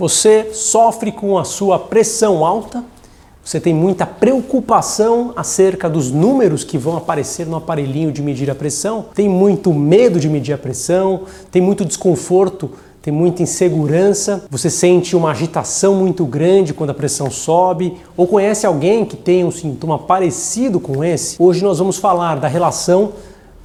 Você sofre com a sua pressão alta? Você tem muita preocupação acerca dos números que vão aparecer no aparelhinho de medir a pressão? Tem muito medo de medir a pressão? Tem muito desconforto? Tem muita insegurança? Você sente uma agitação muito grande quando a pressão sobe? Ou conhece alguém que tem um sintoma parecido com esse? Hoje nós vamos falar da relação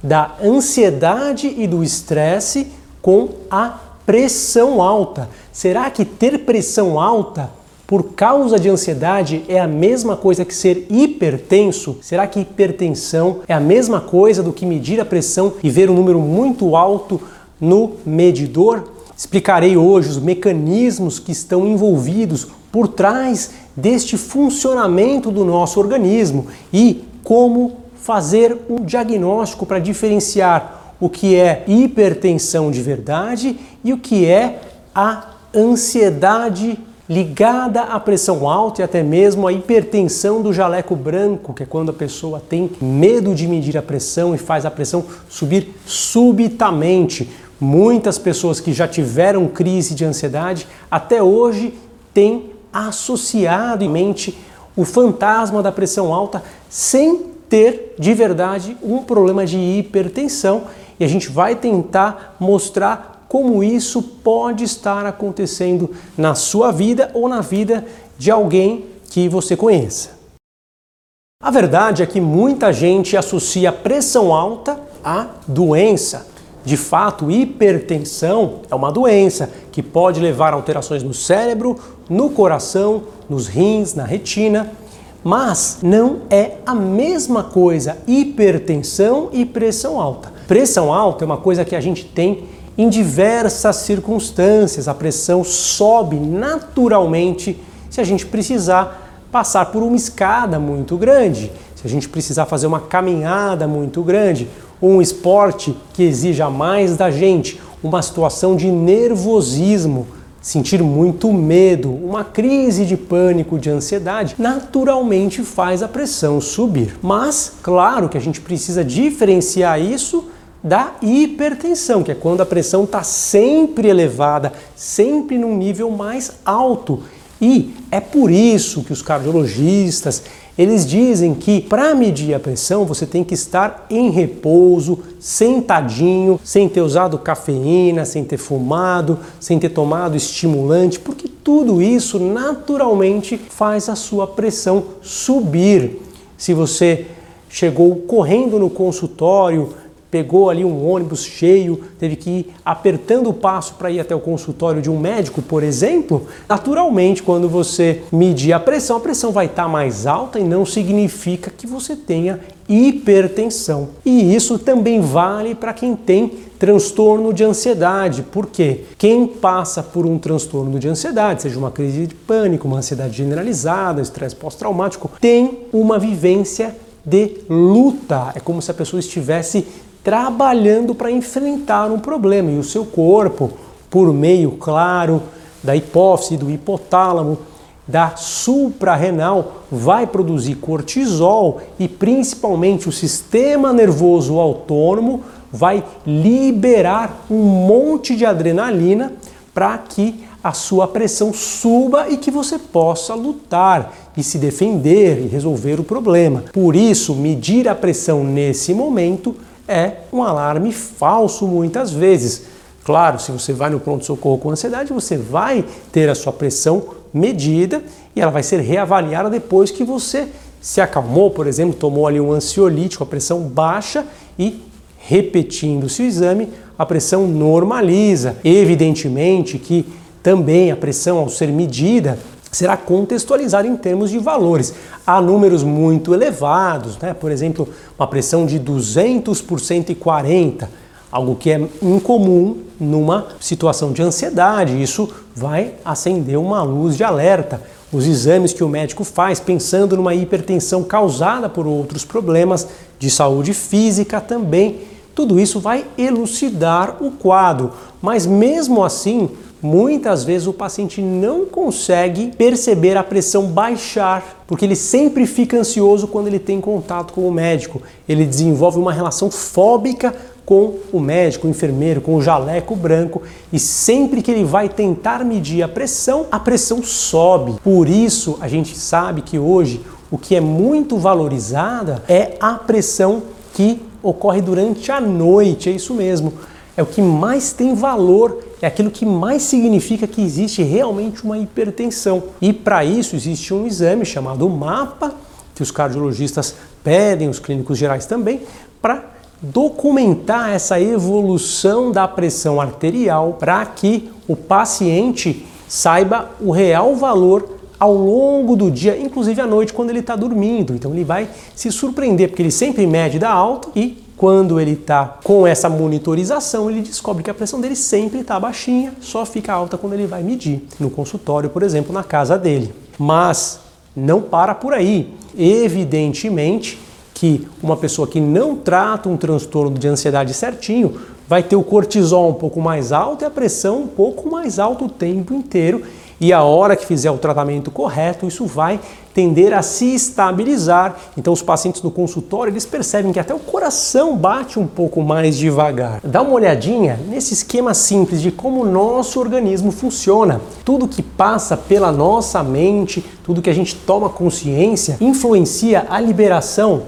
da ansiedade e do estresse com a pressão alta. Será que ter pressão alta por causa de ansiedade é a mesma coisa que ser hipertenso? Será que hipertensão é a mesma coisa do que medir a pressão e ver um número muito alto no medidor? Explicarei hoje os mecanismos que estão envolvidos por trás deste funcionamento do nosso organismo e como fazer um diagnóstico para diferenciar o que é hipertensão de verdade e o que é a ansiedade ligada à pressão alta e até mesmo à hipertensão do jaleco branco, que é quando a pessoa tem medo de medir a pressão e faz a pressão subir subitamente. Muitas pessoas que já tiveram crise de ansiedade até hoje têm associado em mente o fantasma da pressão alta sem ter de verdade um problema de hipertensão e a gente vai tentar mostrar como isso pode estar acontecendo na sua vida ou na vida de alguém que você conheça. A verdade é que muita gente associa pressão alta à doença. De fato, hipertensão é uma doença que pode levar a alterações no cérebro, no coração, nos rins, na retina, mas não é a mesma coisa hipertensão e pressão alta. Pressão alta é uma coisa que a gente tem em diversas circunstâncias. A pressão sobe naturalmente se a gente precisar passar por uma escada muito grande, se a gente precisar fazer uma caminhada muito grande, um esporte que exija mais da gente, uma situação de nervosismo sentir muito medo, uma crise de pânico, de ansiedade, naturalmente faz a pressão subir. Mas, claro que a gente precisa diferenciar isso da hipertensão, que é quando a pressão está sempre elevada, sempre num nível mais alto. E é por isso que os cardiologistas eles dizem que para medir a pressão você tem que estar em repouso, sentadinho, sem ter usado cafeína, sem ter fumado, sem ter tomado estimulante, porque tudo isso naturalmente faz a sua pressão subir. Se você chegou correndo no consultório, pegou ali um ônibus cheio, teve que ir apertando o passo para ir até o consultório de um médico, por exemplo, naturalmente, quando você medir a pressão, a pressão vai estar tá mais alta e não significa que você tenha hipertensão. E isso também vale para quem tem transtorno de ansiedade, porque quem passa por um transtorno de ansiedade, seja uma crise de pânico, uma ansiedade generalizada, estresse pós-traumático, tem uma vivência de luta. É como se a pessoa estivesse trabalhando para enfrentar um problema e o seu corpo, por meio, claro, da hipófise, do hipotálamo, da suprarrenal, vai produzir cortisol e principalmente o sistema nervoso autônomo vai liberar um monte de adrenalina para que a sua pressão suba e que você possa lutar e se defender e resolver o problema. Por isso, medir a pressão nesse momento é um alarme falso muitas vezes. Claro, se você vai no pronto-socorro com ansiedade, você vai ter a sua pressão medida e ela vai ser reavaliada depois que você se acalmou, por exemplo, tomou ali um ansiolítico, a pressão baixa e repetindo-se o exame, a pressão normaliza. Evidentemente que também a pressão ao ser medida será contextualizada em termos de valores. Há números muito elevados, né? por exemplo, uma pressão de 200 por 140, algo que é incomum numa situação de ansiedade. Isso vai acender uma luz de alerta. Os exames que o médico faz pensando numa hipertensão causada por outros problemas de saúde física também, tudo isso vai elucidar o quadro. Mas mesmo assim, muitas vezes o paciente não consegue perceber a pressão baixar, porque ele sempre fica ansioso quando ele tem contato com o médico. Ele desenvolve uma relação fóbica com o médico, o enfermeiro, com o jaleco branco e sempre que ele vai tentar medir a pressão, a pressão sobe. Por isso, a gente sabe que hoje o que é muito valorizada é a pressão que ocorre durante a noite, é isso mesmo. É o que mais tem valor, é aquilo que mais significa que existe realmente uma hipertensão. E para isso existe um exame chamado MAPA, que os cardiologistas pedem, os clínicos gerais também, para documentar essa evolução da pressão arterial para que o paciente saiba o real valor ao longo do dia, inclusive à noite, quando ele está dormindo. Então ele vai se surpreender, porque ele sempre mede da alta e quando ele está com essa monitorização, ele descobre que a pressão dele sempre está baixinha, só fica alta quando ele vai medir no consultório, por exemplo, na casa dele. Mas não para por aí. Evidentemente que uma pessoa que não trata um transtorno de ansiedade certinho vai ter o cortisol um pouco mais alto e a pressão um pouco mais alta o tempo inteiro e a hora que fizer o tratamento correto, isso vai tender a se estabilizar. Então os pacientes no consultório, eles percebem que até o coração bate um pouco mais devagar. Dá uma olhadinha nesse esquema simples de como o nosso organismo funciona. Tudo que passa pela nossa mente, tudo que a gente toma consciência, influencia a liberação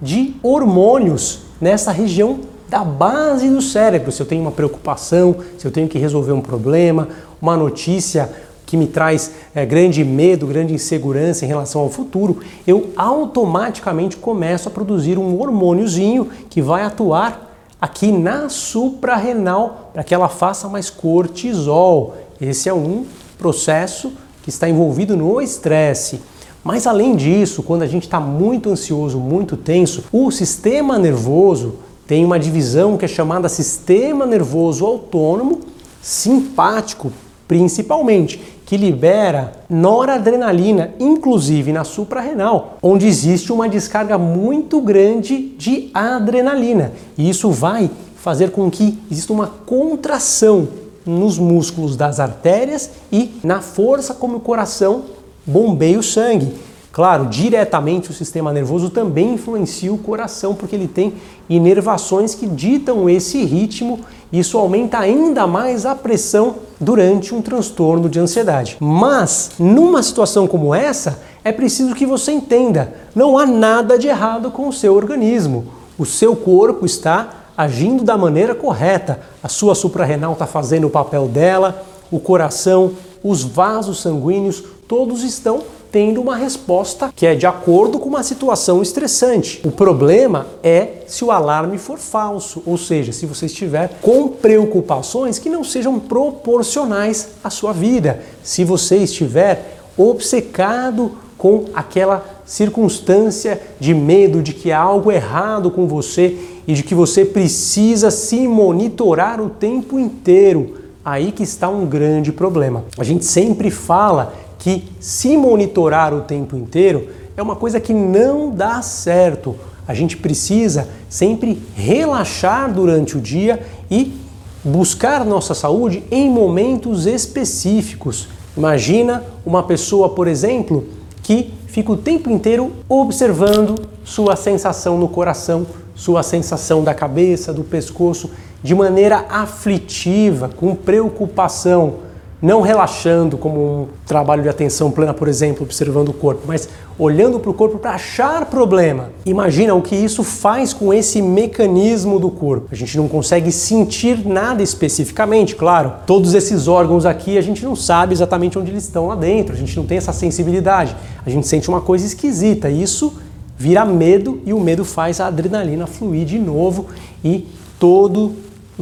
de hormônios nessa região da base do cérebro. Se eu tenho uma preocupação, se eu tenho que resolver um problema, uma notícia que me traz é, grande medo, grande insegurança em relação ao futuro, eu automaticamente começo a produzir um hormôniozinho que vai atuar aqui na suprarrenal para que ela faça mais cortisol. Esse é um processo que está envolvido no estresse. Mas além disso, quando a gente está muito ansioso, muito tenso, o sistema nervoso tem uma divisão que é chamada sistema nervoso autônomo simpático, principalmente, que libera noradrenalina, inclusive na suprarrenal, onde existe uma descarga muito grande de adrenalina. E isso vai fazer com que exista uma contração nos músculos das artérias e na força como o coração bombeia o sangue. Claro, diretamente o sistema nervoso também influencia o coração, porque ele tem inervações que ditam esse ritmo. E isso aumenta ainda mais a pressão durante um transtorno de ansiedade. Mas, numa situação como essa, é preciso que você entenda: não há nada de errado com o seu organismo. O seu corpo está agindo da maneira correta. A sua suprarrenal está fazendo o papel dela, o coração, os vasos sanguíneos, todos estão tendo uma resposta que é de acordo com uma situação estressante. O problema é se o alarme for falso, ou seja, se você estiver com preocupações que não sejam proporcionais à sua vida. Se você estiver obcecado com aquela circunstância de medo de que há algo errado com você e de que você precisa se monitorar o tempo inteiro. Aí que está um grande problema. A gente sempre fala que se monitorar o tempo inteiro é uma coisa que não dá certo. A gente precisa sempre relaxar durante o dia e buscar nossa saúde em momentos específicos. Imagina uma pessoa, por exemplo, que fica o tempo inteiro observando sua sensação no coração, sua sensação da cabeça, do pescoço, de maneira aflitiva, com preocupação não relaxando como um trabalho de atenção plena, por exemplo, observando o corpo, mas olhando para o corpo para achar problema. Imagina o que isso faz com esse mecanismo do corpo. A gente não consegue sentir nada especificamente, claro. Todos esses órgãos aqui a gente não sabe exatamente onde eles estão lá dentro, a gente não tem essa sensibilidade. A gente sente uma coisa esquisita. Isso vira medo e o medo faz a adrenalina fluir de novo e todo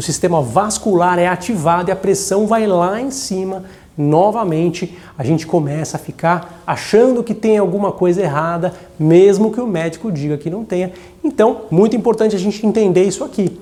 o sistema vascular é ativado e a pressão vai lá em cima. Novamente, a gente começa a ficar achando que tem alguma coisa errada, mesmo que o médico diga que não tenha. Então, muito importante a gente entender isso aqui.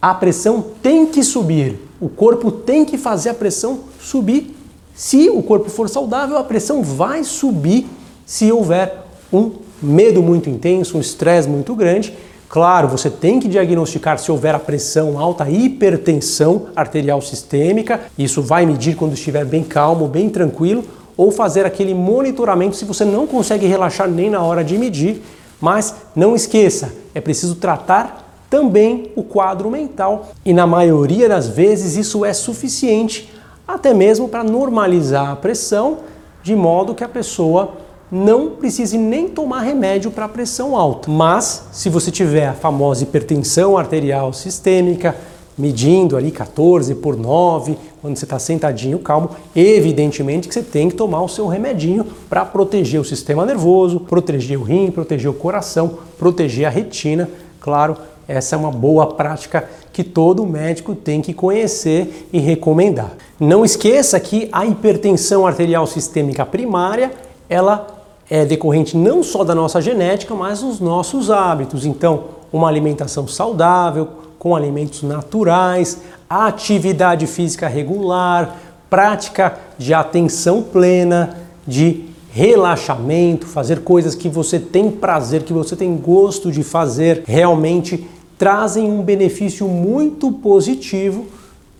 A pressão tem que subir, o corpo tem que fazer a pressão subir. Se o corpo for saudável, a pressão vai subir se houver um medo muito intenso, um estresse muito grande Claro, você tem que diagnosticar se houver a pressão alta, hipertensão arterial sistêmica. Isso vai medir quando estiver bem calmo, bem tranquilo, ou fazer aquele monitoramento se você não consegue relaxar nem na hora de medir. Mas não esqueça, é preciso tratar também o quadro mental e na maioria das vezes isso é suficiente até mesmo para normalizar a pressão de modo que a pessoa não precise nem tomar remédio para pressão alta. Mas se você tiver a famosa hipertensão arterial sistêmica, medindo ali 14 por 9, quando você está sentadinho calmo, evidentemente que você tem que tomar o seu remedinho para proteger o sistema nervoso, proteger o rim, proteger o coração, proteger a retina. Claro, essa é uma boa prática que todo médico tem que conhecer e recomendar. Não esqueça que a hipertensão arterial sistêmica primária, ela é decorrente não só da nossa genética, mas dos nossos hábitos. Então, uma alimentação saudável, com alimentos naturais, atividade física regular, prática de atenção plena, de relaxamento, fazer coisas que você tem prazer, que você tem gosto de fazer, realmente trazem um benefício muito positivo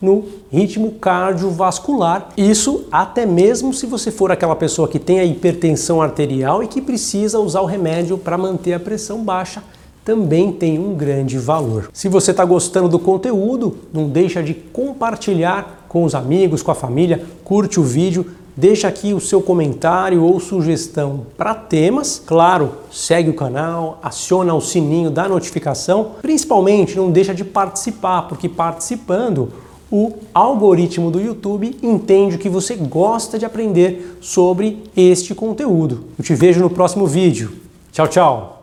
no ritmo cardiovascular. Isso até mesmo se você for aquela pessoa que tem a hipertensão arterial e que precisa usar o remédio para manter a pressão baixa, também tem um grande valor. Se você está gostando do conteúdo, não deixa de compartilhar com os amigos, com a família, curte o vídeo, deixa aqui o seu comentário ou sugestão para temas. Claro, segue o canal, aciona o sininho da notificação. Principalmente, não deixa de participar, porque participando o algoritmo do YouTube entende que você gosta de aprender sobre este conteúdo. Eu te vejo no próximo vídeo. Tchau, tchau!